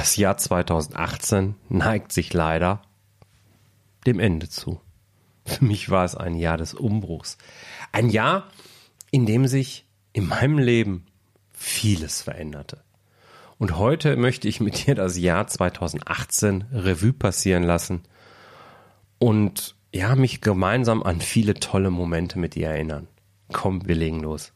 Das Jahr 2018 neigt sich leider dem Ende zu. Für mich war es ein Jahr des Umbruchs. Ein Jahr, in dem sich in meinem Leben vieles veränderte. Und heute möchte ich mit dir das Jahr 2018 Revue passieren lassen und ja, mich gemeinsam an viele tolle Momente mit dir erinnern. Komm, wir legen los.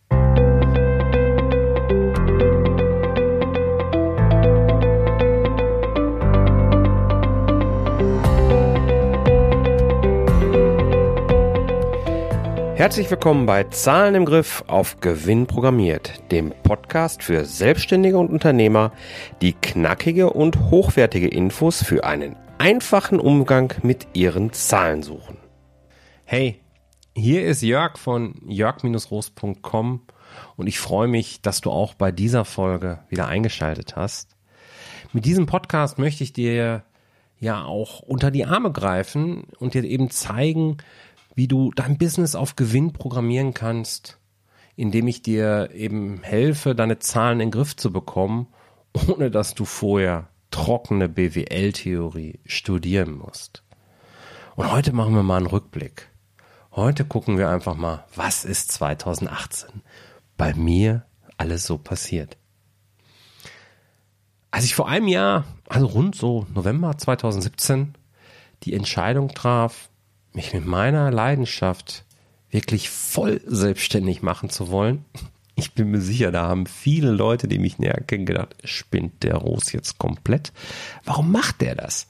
Herzlich willkommen bei Zahlen im Griff auf Gewinn programmiert, dem Podcast für Selbstständige und Unternehmer, die knackige und hochwertige Infos für einen einfachen Umgang mit ihren Zahlen suchen. Hey, hier ist Jörg von jörg-roos.com und ich freue mich, dass du auch bei dieser Folge wieder eingeschaltet hast. Mit diesem Podcast möchte ich dir ja auch unter die Arme greifen und dir eben zeigen, wie du dein Business auf Gewinn programmieren kannst, indem ich dir eben helfe, deine Zahlen in den Griff zu bekommen, ohne dass du vorher trockene BWL-Theorie studieren musst. Und heute machen wir mal einen Rückblick. Heute gucken wir einfach mal, was ist 2018 bei mir alles so passiert. Als ich vor einem Jahr, also rund so November 2017, die Entscheidung traf, mich mit meiner Leidenschaft wirklich voll selbstständig machen zu wollen, ich bin mir sicher, da haben viele Leute, die mich näher kennen, gedacht, spinnt der Ros jetzt komplett? Warum macht der das?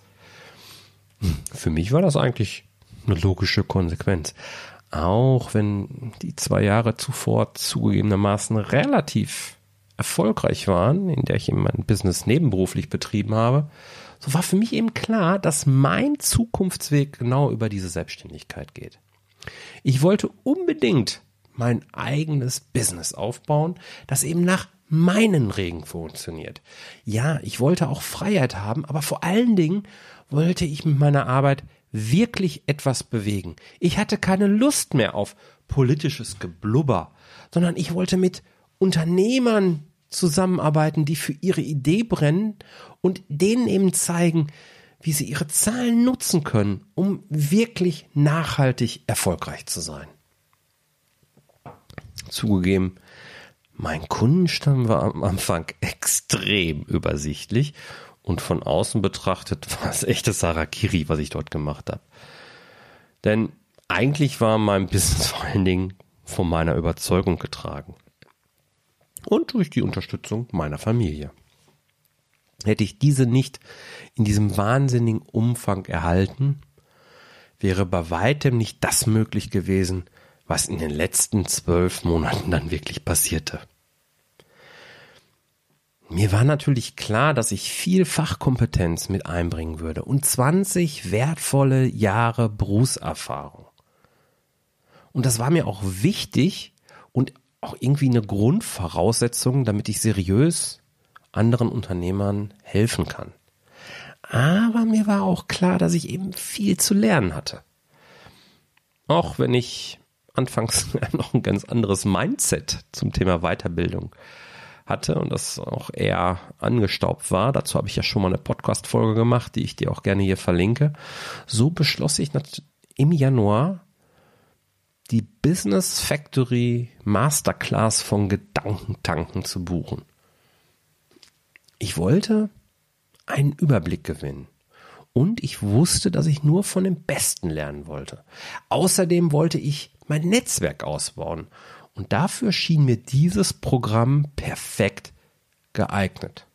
Hm, für mich war das eigentlich eine logische Konsequenz. Auch wenn die zwei Jahre zuvor zugegebenermaßen relativ erfolgreich waren, in der ich eben mein Business nebenberuflich betrieben habe, so war für mich eben klar, dass mein Zukunftsweg genau über diese Selbstständigkeit geht. Ich wollte unbedingt mein eigenes Business aufbauen, das eben nach meinen Regeln funktioniert. Ja, ich wollte auch Freiheit haben, aber vor allen Dingen wollte ich mit meiner Arbeit wirklich etwas bewegen. Ich hatte keine Lust mehr auf politisches Geblubber, sondern ich wollte mit Unternehmern zusammenarbeiten, die für ihre Idee brennen und denen eben zeigen, wie sie ihre Zahlen nutzen können, um wirklich nachhaltig erfolgreich zu sein. Zugegeben, mein Kundenstamm war am Anfang extrem übersichtlich und von außen betrachtet war es echtes Sarakiri, was ich dort gemacht habe. Denn eigentlich war mein Business vor allen Dingen von meiner Überzeugung getragen und durch die Unterstützung meiner Familie. Hätte ich diese nicht in diesem wahnsinnigen Umfang erhalten, wäre bei weitem nicht das möglich gewesen, was in den letzten zwölf Monaten dann wirklich passierte. Mir war natürlich klar, dass ich viel Fachkompetenz mit einbringen würde und 20 wertvolle Jahre Berufserfahrung. Und das war mir auch wichtig und auch irgendwie eine Grundvoraussetzung, damit ich seriös anderen Unternehmern helfen kann. Aber mir war auch klar, dass ich eben viel zu lernen hatte. Auch wenn ich anfangs noch ein ganz anderes Mindset zum Thema Weiterbildung hatte und das auch eher angestaubt war. Dazu habe ich ja schon mal eine Podcast-Folge gemacht, die ich dir auch gerne hier verlinke. So beschloss ich im Januar die Business Factory Masterclass von Gedankentanken zu buchen. Ich wollte einen Überblick gewinnen. Und ich wusste, dass ich nur von dem Besten lernen wollte. Außerdem wollte ich mein Netzwerk ausbauen. Und dafür schien mir dieses Programm perfekt geeignet.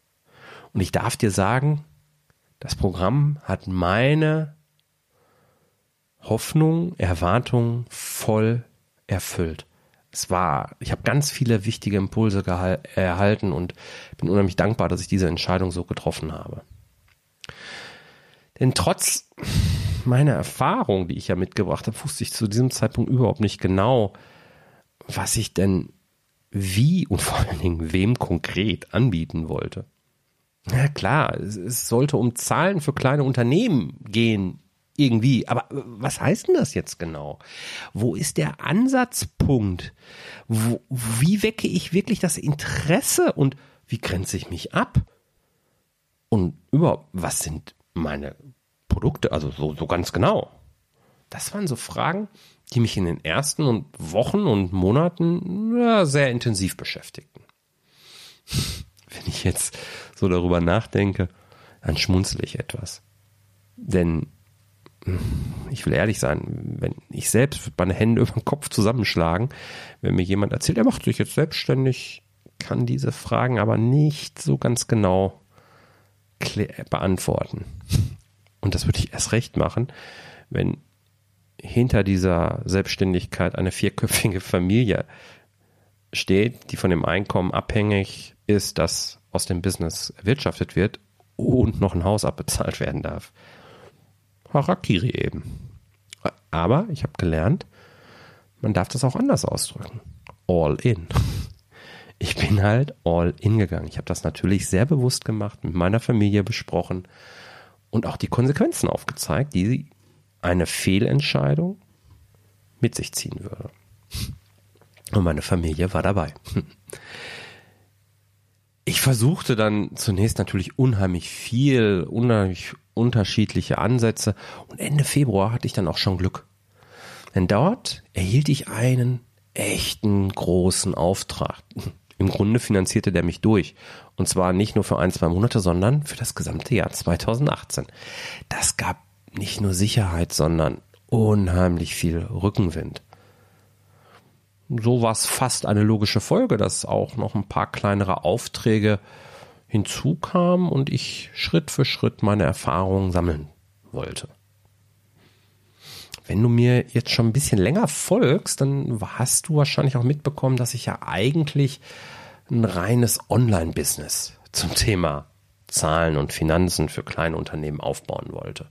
Und ich darf dir sagen, das Programm hat meine Hoffnung, Erwartungen voll erfüllt. Es war, ich habe ganz viele wichtige Impulse erhalten und bin unheimlich dankbar, dass ich diese Entscheidung so getroffen habe. Denn trotz meiner Erfahrung, die ich ja mitgebracht habe, wusste ich zu diesem Zeitpunkt überhaupt nicht genau, was ich denn wie und vor allen Dingen wem konkret anbieten wollte. Ja klar, es sollte um Zahlen für kleine Unternehmen gehen, irgendwie. Aber äh, was heißt denn das jetzt genau? Wo ist der Ansatzpunkt? Wo, wie wecke ich wirklich das Interesse und wie grenze ich mich ab? Und überhaupt, was sind meine Produkte? Also so, so ganz genau. Das waren so Fragen, die mich in den ersten Wochen und Monaten ja, sehr intensiv beschäftigten. Wenn ich jetzt so darüber nachdenke, dann schmunzle ich etwas. Denn ich will ehrlich sein, wenn ich selbst meine Hände über den Kopf zusammenschlagen, wenn mir jemand erzählt, er macht sich jetzt selbstständig, kann diese Fragen aber nicht so ganz genau beantworten. Und das würde ich erst recht machen, wenn hinter dieser Selbstständigkeit eine vierköpfige Familie steht, die von dem Einkommen abhängig ist, das aus dem Business erwirtschaftet wird und noch ein Haus abbezahlt werden darf. Harakiri eben. Aber ich habe gelernt, man darf das auch anders ausdrücken. All in. Ich bin halt all in gegangen. Ich habe das natürlich sehr bewusst gemacht, mit meiner Familie besprochen und auch die Konsequenzen aufgezeigt, die eine Fehlentscheidung mit sich ziehen würde. Und meine Familie war dabei. Ich versuchte dann zunächst natürlich unheimlich viel, unheimlich unterschiedliche Ansätze und Ende Februar hatte ich dann auch schon Glück. Denn dort erhielt ich einen echten großen Auftrag. Im Grunde finanzierte der mich durch. Und zwar nicht nur für ein, zwei Monate, sondern für das gesamte Jahr 2018. Das gab nicht nur Sicherheit, sondern unheimlich viel Rückenwind. So war es fast eine logische Folge, dass auch noch ein paar kleinere Aufträge hinzukamen und ich Schritt für Schritt meine Erfahrungen sammeln wollte. Wenn du mir jetzt schon ein bisschen länger folgst, dann hast du wahrscheinlich auch mitbekommen, dass ich ja eigentlich ein reines Online-Business zum Thema Zahlen und Finanzen für kleine Unternehmen aufbauen wollte.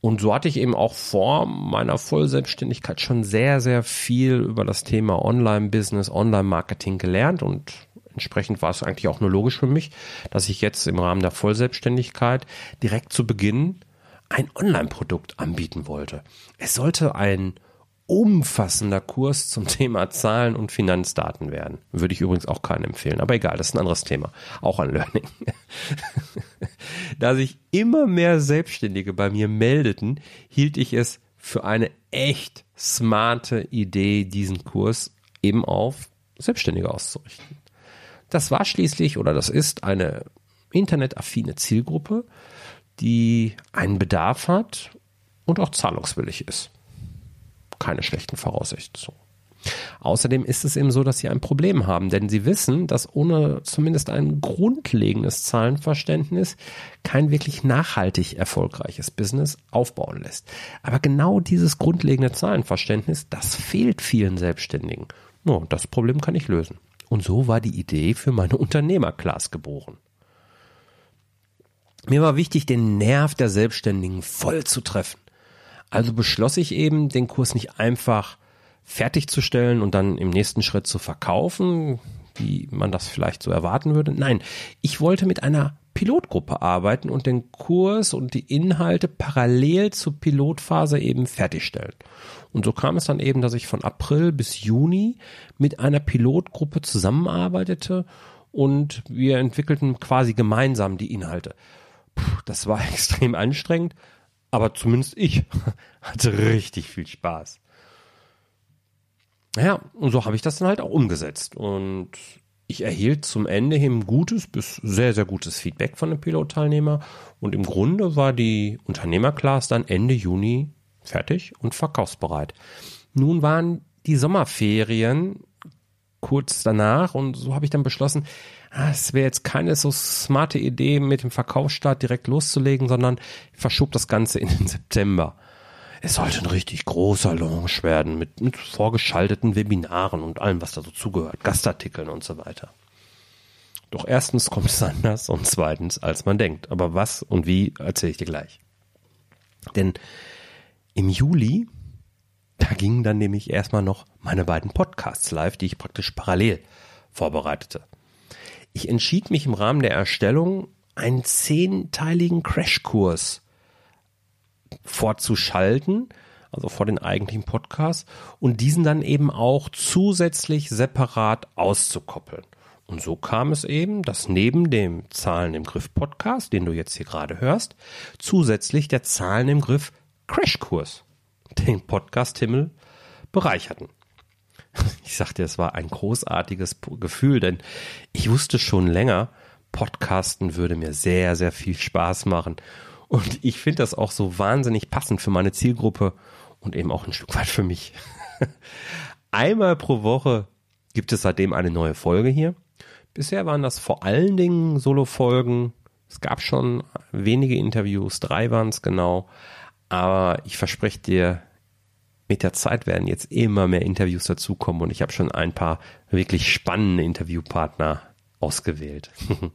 Und so hatte ich eben auch vor meiner Vollselbstständigkeit schon sehr, sehr viel über das Thema Online-Business, Online-Marketing gelernt und entsprechend war es eigentlich auch nur logisch für mich, dass ich jetzt im Rahmen der Vollselbstständigkeit direkt zu Beginn ein Online-Produkt anbieten wollte. Es sollte ein umfassender Kurs zum Thema Zahlen und Finanzdaten werden. Würde ich übrigens auch keinen empfehlen, aber egal, das ist ein anderes Thema. Auch ein Learning. da sich immer mehr Selbstständige bei mir meldeten, hielt ich es für eine echt smarte Idee, diesen Kurs eben auf Selbstständige auszurichten. Das war schließlich oder das ist eine internetaffine Zielgruppe, die einen Bedarf hat und auch zahlungswillig ist keine schlechten Voraussetzungen. Außerdem ist es eben so, dass sie ein Problem haben, denn sie wissen, dass ohne zumindest ein grundlegendes Zahlenverständnis kein wirklich nachhaltig erfolgreiches Business aufbauen lässt. Aber genau dieses grundlegende Zahlenverständnis, das fehlt vielen Selbstständigen. No, das Problem kann ich lösen. Und so war die Idee für meine Unternehmerclass geboren. Mir war wichtig, den Nerv der Selbstständigen voll zu treffen. Also beschloss ich eben, den Kurs nicht einfach fertigzustellen und dann im nächsten Schritt zu verkaufen, wie man das vielleicht so erwarten würde. Nein, ich wollte mit einer Pilotgruppe arbeiten und den Kurs und die Inhalte parallel zur Pilotphase eben fertigstellen. Und so kam es dann eben, dass ich von April bis Juni mit einer Pilotgruppe zusammenarbeitete und wir entwickelten quasi gemeinsam die Inhalte. Puh, das war extrem anstrengend, aber zumindest ich hatte richtig viel Spaß. Ja, und so habe ich das dann halt auch umgesetzt. Und ich erhielt zum Ende hin gutes bis sehr, sehr gutes Feedback von den Pilotteilnehmer. Und im Grunde war die Unternehmerclass dann Ende Juni fertig und verkaufsbereit. Nun waren die Sommerferien kurz danach und so habe ich dann beschlossen, ah, es wäre jetzt keine so smarte Idee, mit dem Verkaufsstart direkt loszulegen, sondern ich verschob das Ganze in den September. Es sollte ein richtig großer Launch werden mit, mit vorgeschalteten Webinaren und allem, was da so zugehört, Gastartikeln und so weiter. Doch erstens kommt es anders und zweitens, als man denkt. Aber was und wie, erzähle ich dir gleich. Denn im Juli da gingen dann nämlich erstmal noch meine beiden Podcasts live, die ich praktisch parallel vorbereitete. Ich entschied mich im Rahmen der Erstellung, einen zehnteiligen Crashkurs vorzuschalten, also vor den eigentlichen Podcasts, und diesen dann eben auch zusätzlich separat auszukoppeln. Und so kam es eben, dass neben dem Zahlen im Griff Podcast, den du jetzt hier gerade hörst, zusätzlich der Zahlen im Griff Crashkurs den Podcast Himmel bereicherten. Ich sagte, es war ein großartiges Gefühl, denn ich wusste schon länger, Podcasten würde mir sehr, sehr viel Spaß machen. Und ich finde das auch so wahnsinnig passend für meine Zielgruppe und eben auch ein Stück weit für mich. Einmal pro Woche gibt es seitdem eine neue Folge hier. Bisher waren das vor allen Dingen Solo-Folgen. Es gab schon wenige Interviews, drei waren es genau. Aber ich verspreche dir, mit der Zeit werden jetzt immer mehr Interviews dazukommen und ich habe schon ein paar wirklich spannende Interviewpartner ausgewählt.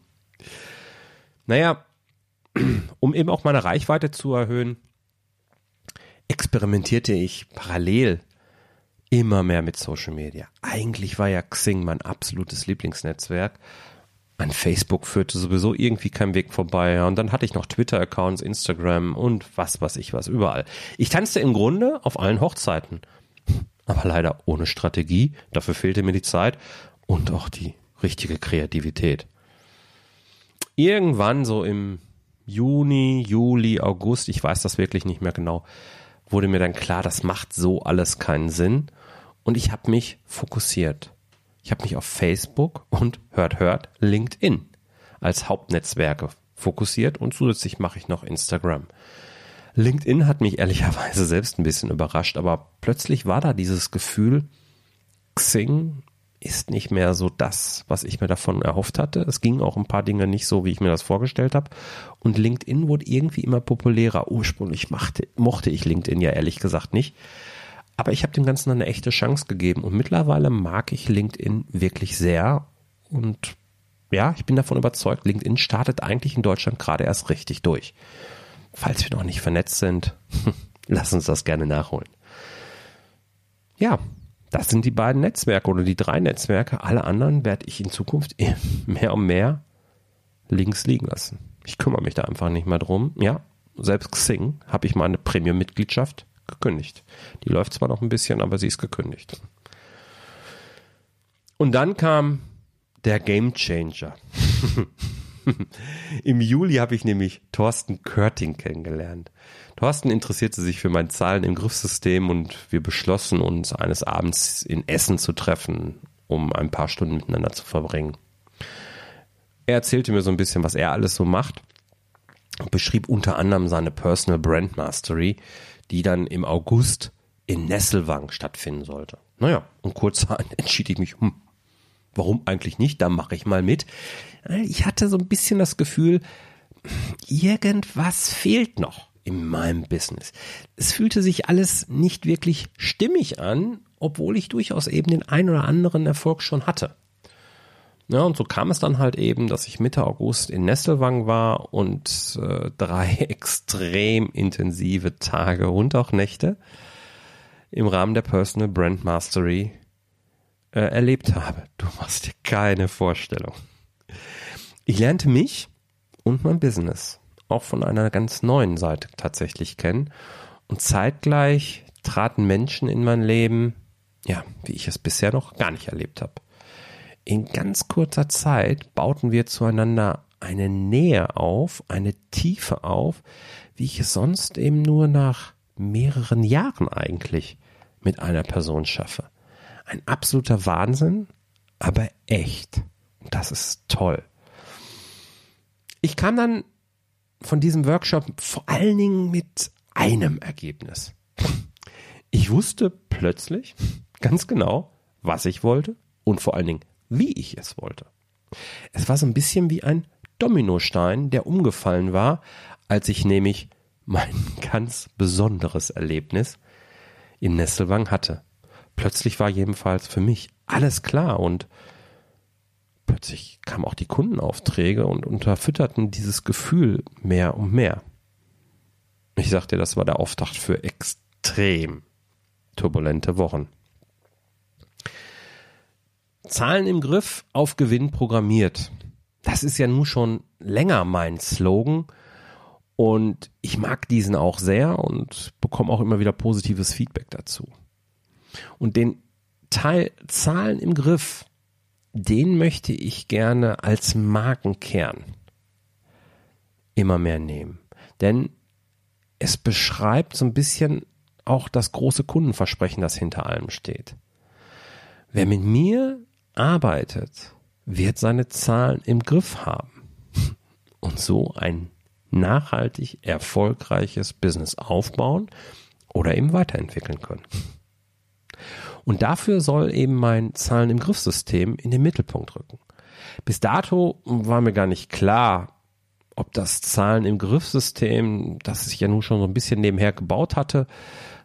naja, um eben auch meine Reichweite zu erhöhen, experimentierte ich parallel immer mehr mit Social Media. Eigentlich war ja Xing mein absolutes Lieblingsnetzwerk. An Facebook führte sowieso irgendwie kein Weg vorbei. Und dann hatte ich noch Twitter-Accounts, Instagram und was weiß ich was, überall. Ich tanzte im Grunde auf allen Hochzeiten. Aber leider ohne Strategie. Dafür fehlte mir die Zeit und auch die richtige Kreativität. Irgendwann so im Juni, Juli, August, ich weiß das wirklich nicht mehr genau, wurde mir dann klar, das macht so alles keinen Sinn. Und ich habe mich fokussiert. Ich habe mich auf Facebook und hört, hört, LinkedIn als Hauptnetzwerke fokussiert und zusätzlich mache ich noch Instagram. LinkedIn hat mich ehrlicherweise selbst ein bisschen überrascht, aber plötzlich war da dieses Gefühl, Xing ist nicht mehr so das, was ich mir davon erhofft hatte. Es gingen auch ein paar Dinge nicht so, wie ich mir das vorgestellt habe. Und LinkedIn wurde irgendwie immer populärer. Ursprünglich machte, mochte ich LinkedIn ja ehrlich gesagt nicht. Aber ich habe dem Ganzen eine echte Chance gegeben und mittlerweile mag ich LinkedIn wirklich sehr und ja, ich bin davon überzeugt, LinkedIn startet eigentlich in Deutschland gerade erst richtig durch. Falls wir noch nicht vernetzt sind, lass uns das gerne nachholen. Ja, das sind die beiden Netzwerke oder die drei Netzwerke. Alle anderen werde ich in Zukunft mehr und mehr links liegen lassen. Ich kümmere mich da einfach nicht mehr drum. Ja, selbst Xing habe ich meine Premium-Mitgliedschaft gekündigt. Die läuft zwar noch ein bisschen, aber sie ist gekündigt. Und dann kam der Game Changer. Im Juli habe ich nämlich Thorsten Körting kennengelernt. Thorsten interessierte sich für mein Zahlen im Griffsystem und wir beschlossen uns eines Abends in Essen zu treffen, um ein paar Stunden miteinander zu verbringen. Er erzählte mir so ein bisschen, was er alles so macht und beschrieb unter anderem seine Personal Brand Mastery, die dann im August in Nesselwang stattfinden sollte. Naja, und kurzerhand entschied ich mich, hm, warum eigentlich nicht? Da mache ich mal mit. Ich hatte so ein bisschen das Gefühl, irgendwas fehlt noch in meinem Business. Es fühlte sich alles nicht wirklich stimmig an, obwohl ich durchaus eben den ein oder anderen Erfolg schon hatte. Ja, und so kam es dann halt eben, dass ich Mitte August in Nesselwang war und äh, drei extrem intensive Tage und auch Nächte im Rahmen der Personal Brand Mastery äh, erlebt habe. Du machst dir keine Vorstellung. Ich lernte mich und mein Business auch von einer ganz neuen Seite tatsächlich kennen und zeitgleich traten Menschen in mein Leben, ja, wie ich es bisher noch gar nicht erlebt habe. In ganz kurzer Zeit bauten wir zueinander eine Nähe auf, eine Tiefe auf, wie ich es sonst eben nur nach mehreren Jahren eigentlich mit einer Person schaffe. Ein absoluter Wahnsinn, aber echt. Das ist toll. Ich kam dann von diesem Workshop vor allen Dingen mit einem Ergebnis. Ich wusste plötzlich ganz genau, was ich wollte und vor allen Dingen, wie ich es wollte. Es war so ein bisschen wie ein Dominostein, der umgefallen war, als ich nämlich mein ganz besonderes Erlebnis in Nesselwang hatte. Plötzlich war jedenfalls für mich alles klar und plötzlich kamen auch die Kundenaufträge und unterfütterten dieses Gefühl mehr und mehr. Ich sagte, das war der Auftakt für extrem turbulente Wochen. Zahlen im Griff, auf Gewinn programmiert. Das ist ja nun schon länger mein Slogan und ich mag diesen auch sehr und bekomme auch immer wieder positives Feedback dazu. Und den Teil Zahlen im Griff den möchte ich gerne als Markenkern immer mehr nehmen. Denn es beschreibt so ein bisschen auch das große Kundenversprechen, das hinter allem steht. Wer mit mir arbeitet, wird seine Zahlen im Griff haben und so ein nachhaltig erfolgreiches Business aufbauen oder eben weiterentwickeln können. Und dafür soll eben mein Zahlen im Griffsystem in den Mittelpunkt rücken. Bis dato war mir gar nicht klar, ob das Zahlen im Griffsystem, das ich ja nun schon so ein bisschen nebenher gebaut hatte,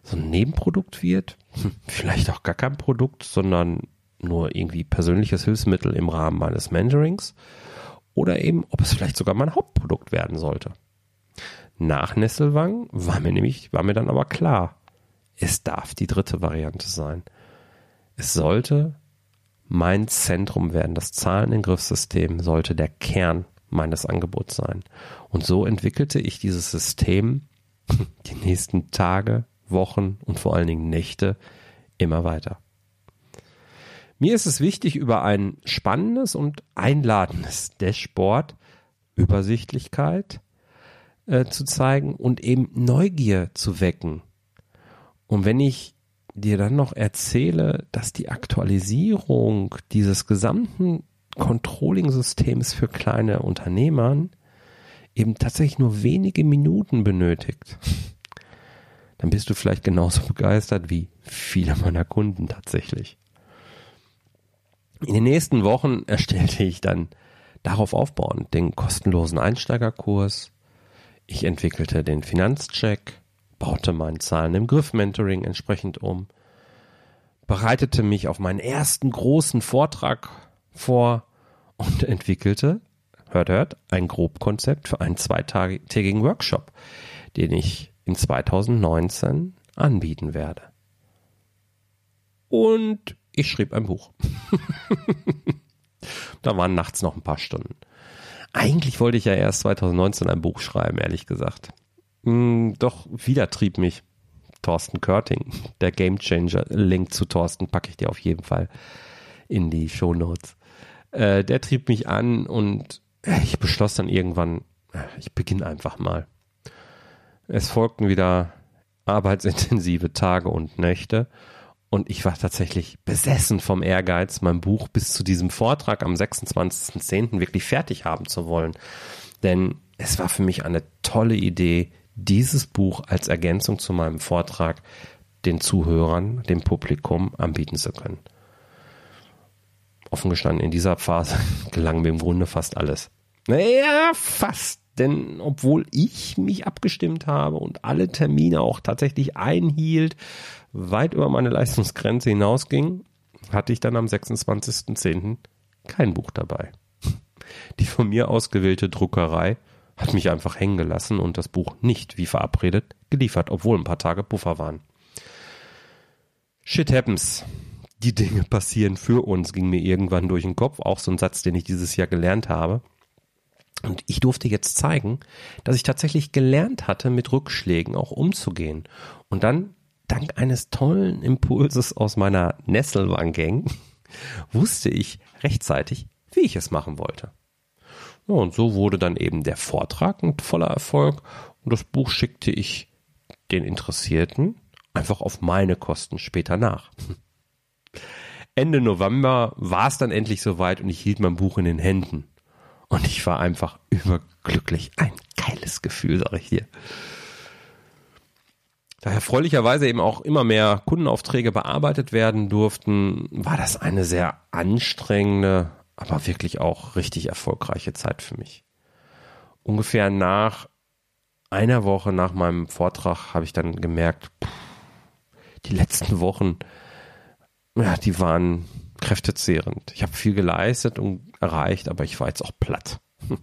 so ein Nebenprodukt wird. Hm, vielleicht auch gar kein Produkt, sondern nur irgendwie persönliches Hilfsmittel im Rahmen meines Mentorings. Oder eben, ob es vielleicht sogar mein Hauptprodukt werden sollte. Nach Nesselwang war mir nämlich, war mir dann aber klar, es darf die dritte Variante sein. Es sollte mein Zentrum werden. Das Zahlen im Griffsystem sollte der Kern meines Angebots sein. Und so entwickelte ich dieses System die nächsten Tage, Wochen und vor allen Dingen Nächte immer weiter. Mir ist es wichtig, über ein spannendes und einladendes Dashboard Übersichtlichkeit äh, zu zeigen und eben Neugier zu wecken. Und wenn ich dir dann noch erzähle, dass die Aktualisierung dieses gesamten Controlling-Systems für kleine Unternehmer eben tatsächlich nur wenige Minuten benötigt, dann bist du vielleicht genauso begeistert wie viele meiner Kunden tatsächlich. In den nächsten Wochen erstellte ich dann darauf aufbauend den kostenlosen Einsteigerkurs. Ich entwickelte den Finanzcheck, baute mein Zahlen im Griff Mentoring entsprechend um, bereitete mich auf meinen ersten großen Vortrag vor und entwickelte, hört, hört, ein Grobkonzept für einen zweitägigen Workshop, den ich in 2019 anbieten werde. Und ich schrieb ein Buch. da waren nachts noch ein paar Stunden. Eigentlich wollte ich ja erst 2019 ein Buch schreiben, ehrlich gesagt. Hm, doch wieder trieb mich Thorsten Körting, der Gamechanger. Link zu Thorsten packe ich dir auf jeden Fall in die Show Notes. Äh, der trieb mich an und ich beschloss dann irgendwann, ich beginne einfach mal. Es folgten wieder arbeitsintensive Tage und Nächte und ich war tatsächlich besessen vom Ehrgeiz, mein Buch bis zu diesem Vortrag am 26.10. wirklich fertig haben zu wollen. Denn es war für mich eine tolle Idee, dieses Buch als Ergänzung zu meinem Vortrag den Zuhörern, dem Publikum anbieten zu können. Offen gestanden, in dieser Phase gelang mir im Grunde fast alles. Naja, fast. Denn obwohl ich mich abgestimmt habe und alle Termine auch tatsächlich einhielt, weit über meine Leistungsgrenze hinausging, hatte ich dann am 26.10. kein Buch dabei. Die von mir ausgewählte Druckerei hat mich einfach hängen gelassen und das Buch nicht, wie verabredet, geliefert, obwohl ein paar Tage Puffer waren. Shit happens. Die Dinge passieren für uns, ging mir irgendwann durch den Kopf. Auch so ein Satz, den ich dieses Jahr gelernt habe. Und ich durfte jetzt zeigen, dass ich tatsächlich gelernt hatte, mit Rückschlägen auch umzugehen. Und dann, dank eines tollen Impulses aus meiner Nesselwang-Gang, wusste ich rechtzeitig, wie ich es machen wollte. Ja, und so wurde dann eben der Vortrag ein voller Erfolg und das Buch schickte ich den Interessierten einfach auf meine Kosten später nach. Ende November war es dann endlich soweit und ich hielt mein Buch in den Händen. Und ich war einfach überglücklich. Ein geiles Gefühl, sag ich dir. Da erfreulicherweise eben auch immer mehr Kundenaufträge bearbeitet werden durften, war das eine sehr anstrengende, aber wirklich auch richtig erfolgreiche Zeit für mich. Ungefähr nach einer Woche nach meinem Vortrag habe ich dann gemerkt, die letzten Wochen, ja, die waren kräftezehrend. Ich habe viel geleistet und erreicht, aber ich war jetzt auch platt.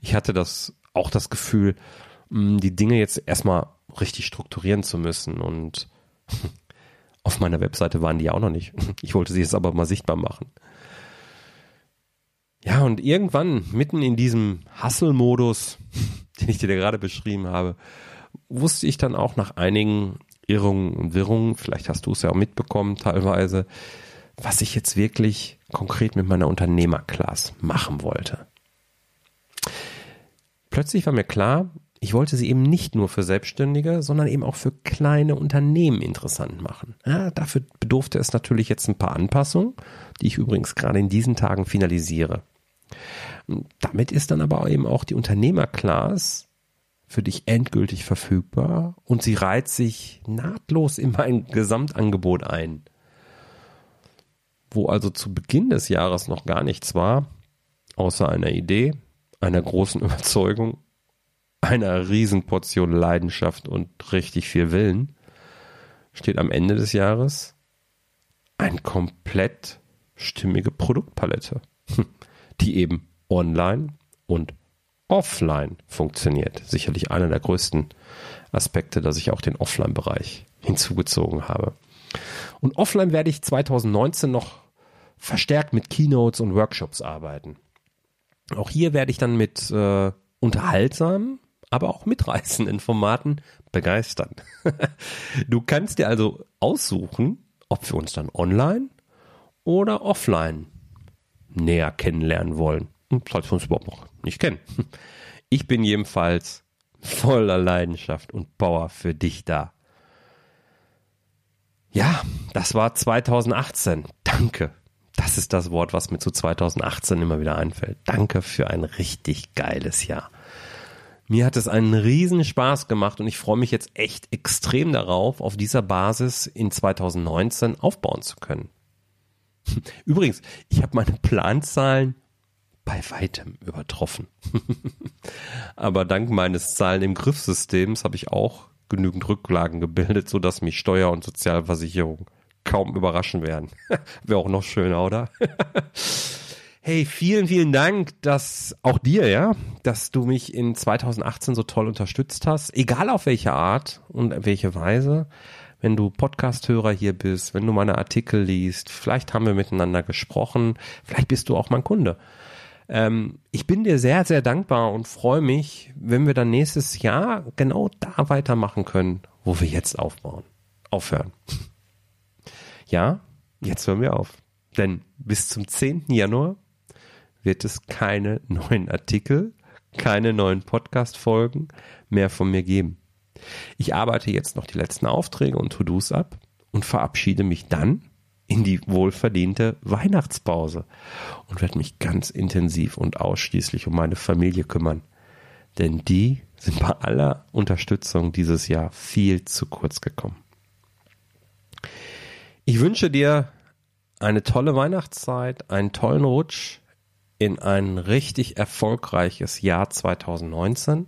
Ich hatte das auch das Gefühl, mm, die Dinge jetzt erstmal richtig strukturieren zu müssen und auf meiner Webseite waren die ja auch noch nicht. Ich wollte sie jetzt aber mal sichtbar machen. Ja, und irgendwann, mitten in diesem Hustle-Modus, den ich dir gerade beschrieben habe, wusste ich dann auch nach einigen Irrungen und Wirrungen, vielleicht hast du es ja auch mitbekommen teilweise, was ich jetzt wirklich konkret mit meiner Unternehmerclass machen wollte. Plötzlich war mir klar, ich wollte sie eben nicht nur für Selbstständige, sondern eben auch für kleine Unternehmen interessant machen. Ja, dafür bedurfte es natürlich jetzt ein paar Anpassungen, die ich übrigens gerade in diesen Tagen finalisiere. Damit ist dann aber eben auch die Unternehmerclass für dich endgültig verfügbar und sie reiht sich nahtlos in mein Gesamtangebot ein. Wo also zu Beginn des Jahres noch gar nichts war, außer einer Idee, einer großen Überzeugung, einer Riesenportion Leidenschaft und richtig viel Willen, steht am Ende des Jahres eine komplett stimmige Produktpalette, die eben online und offline funktioniert. Sicherlich einer der größten Aspekte, dass ich auch den Offline-Bereich hinzugezogen habe. Und offline werde ich 2019 noch verstärkt mit Keynotes und Workshops arbeiten. Auch hier werde ich dann mit äh, unterhaltsamen, aber auch mitreißenden Formaten begeistern. du kannst dir also aussuchen, ob wir uns dann online oder offline näher kennenlernen wollen. Und falls wir uns überhaupt noch nicht kennen. Ich bin jedenfalls voller Leidenschaft und Power für dich da. Ja, das war 2018. Danke. Das ist das Wort, was mir zu 2018 immer wieder einfällt. Danke für ein richtig geiles Jahr. Mir hat es einen riesen Spaß gemacht und ich freue mich jetzt echt extrem darauf, auf dieser Basis in 2019 aufbauen zu können. Übrigens, ich habe meine Planzahlen bei weitem übertroffen. Aber dank meines Zahlen im Griffsystems habe ich auch genügend Rücklagen gebildet, sodass mich Steuer und Sozialversicherung kaum überraschen werden. Wäre auch noch schöner, oder? hey, vielen, vielen Dank, dass auch dir, ja, dass du mich in 2018 so toll unterstützt hast, egal auf welche Art und welche Weise. Wenn du Podcast-Hörer hier bist, wenn du meine Artikel liest, vielleicht haben wir miteinander gesprochen, vielleicht bist du auch mein Kunde. Ähm, ich bin dir sehr, sehr dankbar und freue mich, wenn wir dann nächstes Jahr genau da weitermachen können, wo wir jetzt aufbauen. Aufhören. Ja, jetzt hören wir auf. Denn bis zum 10. Januar wird es keine neuen Artikel, keine neuen Podcast-Folgen mehr von mir geben. Ich arbeite jetzt noch die letzten Aufträge und To-Dos ab und verabschiede mich dann in die wohlverdiente Weihnachtspause und werde mich ganz intensiv und ausschließlich um meine Familie kümmern. Denn die sind bei aller Unterstützung dieses Jahr viel zu kurz gekommen. Ich wünsche dir eine tolle Weihnachtszeit, einen tollen Rutsch in ein richtig erfolgreiches Jahr 2019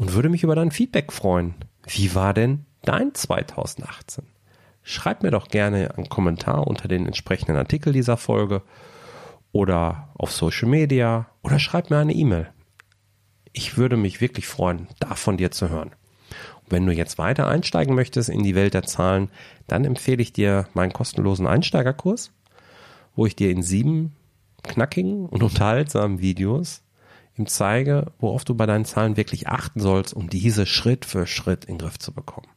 und würde mich über dein Feedback freuen. Wie war denn dein 2018? schreib mir doch gerne einen Kommentar unter den entsprechenden Artikel dieser Folge oder auf Social Media oder schreib mir eine E-Mail. Ich würde mich wirklich freuen, da von dir zu hören. Und wenn du jetzt weiter einsteigen möchtest in die Welt der Zahlen, dann empfehle ich dir meinen kostenlosen Einsteigerkurs, wo ich dir in sieben knackigen und unterhaltsamen Videos ihm zeige, worauf du bei deinen Zahlen wirklich achten sollst, um diese Schritt für Schritt in den Griff zu bekommen.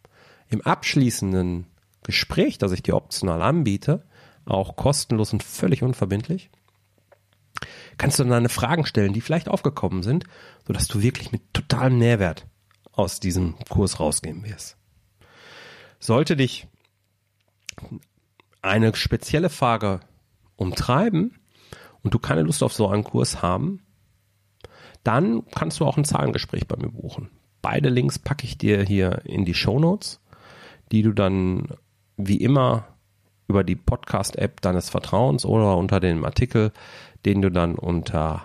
Im abschließenden Gespräch, das ich dir optional anbiete, auch kostenlos und völlig unverbindlich, kannst du dann deine Fragen stellen, die vielleicht aufgekommen sind, sodass du wirklich mit totalem Nährwert aus diesem Kurs rausgehen wirst. Sollte dich eine spezielle Frage umtreiben und du keine Lust auf so einen Kurs haben, dann kannst du auch ein Zahlengespräch bei mir buchen. Beide Links packe ich dir hier in die Show Notes, die du dann wie immer über die Podcast-App deines Vertrauens oder unter dem Artikel, den du dann unter,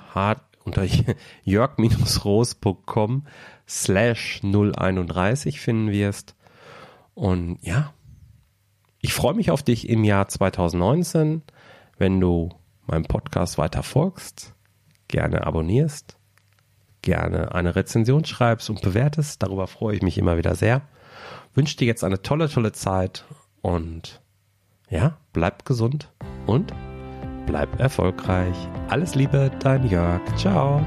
unter jörg-roos.com slash 031 finden wirst. Und ja, ich freue mich auf dich im Jahr 2019, wenn du meinem Podcast weiter folgst, gerne abonnierst, gerne eine Rezension schreibst und bewertest. Darüber freue ich mich immer wieder sehr. Wünsche dir jetzt eine tolle, tolle Zeit und ja, bleib gesund und bleib erfolgreich. Alles Liebe, dein Jörg. Ciao.